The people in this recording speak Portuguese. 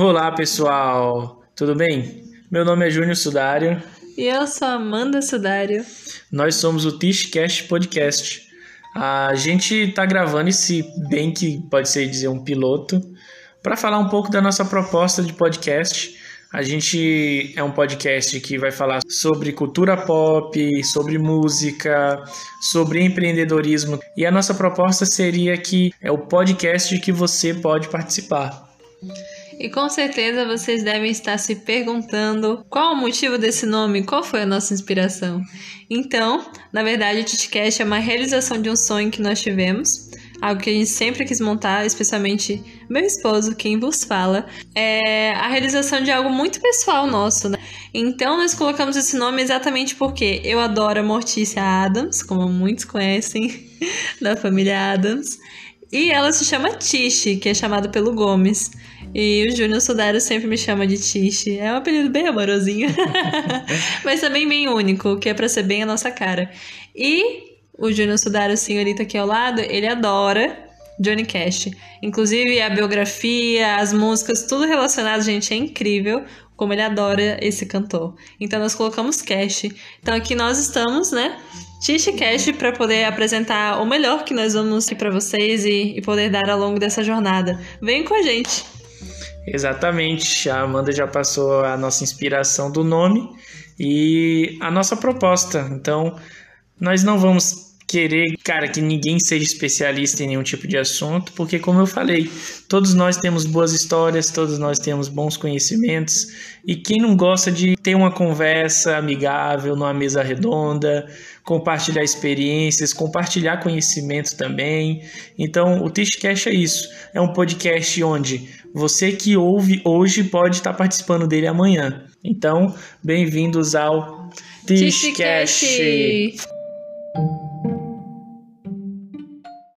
Olá, pessoal. Tudo bem? Meu nome é Júnior Sudário. E eu sou Amanda Sudário. Nós somos o Tishcast Podcast. A gente está gravando esse bem que pode ser dizer um piloto para falar um pouco da nossa proposta de podcast. A gente é um podcast que vai falar sobre cultura pop, sobre música, sobre empreendedorismo. E a nossa proposta seria que é o podcast que você pode participar. E com certeza vocês devem estar se perguntando qual o motivo desse nome, qual foi a nossa inspiração. Então, na verdade, o Titcast é uma realização de um sonho que nós tivemos, algo que a gente sempre quis montar, especialmente meu esposo, quem vos fala, é a realização de algo muito pessoal nosso, né? Então nós colocamos esse nome exatamente porque eu adoro a Mortícia Adams, como muitos conhecem da família Adams, e ela se chama Tish, que é chamado pelo Gomes. E o Júnior Sudário sempre me chama de Tish. É um apelido bem amorosinho. Mas também bem único, que é pra ser bem a nossa cara. E o Júnior Sudário, senhorita aqui ao lado, ele adora Johnny Cash. Inclusive a biografia, as músicas, tudo relacionado, gente, é incrível como ele adora esse cantor. Então nós colocamos Cash. Então aqui nós estamos, né? Tish Cash para poder apresentar o melhor que nós vamos aqui para vocês e, e poder dar ao longo dessa jornada. Vem com a gente. Exatamente, a Amanda já passou a nossa inspiração do nome e a nossa proposta. Então, nós não vamos querer, cara, que ninguém seja especialista em nenhum tipo de assunto, porque como eu falei, todos nós temos boas histórias, todos nós temos bons conhecimentos, e quem não gosta de ter uma conversa amigável numa mesa redonda, compartilhar experiências, compartilhar conhecimento também. Então, o Tishcast é isso, é um podcast onde você que ouve hoje pode estar participando dele amanhã. Então, bem-vindos ao Tishcast.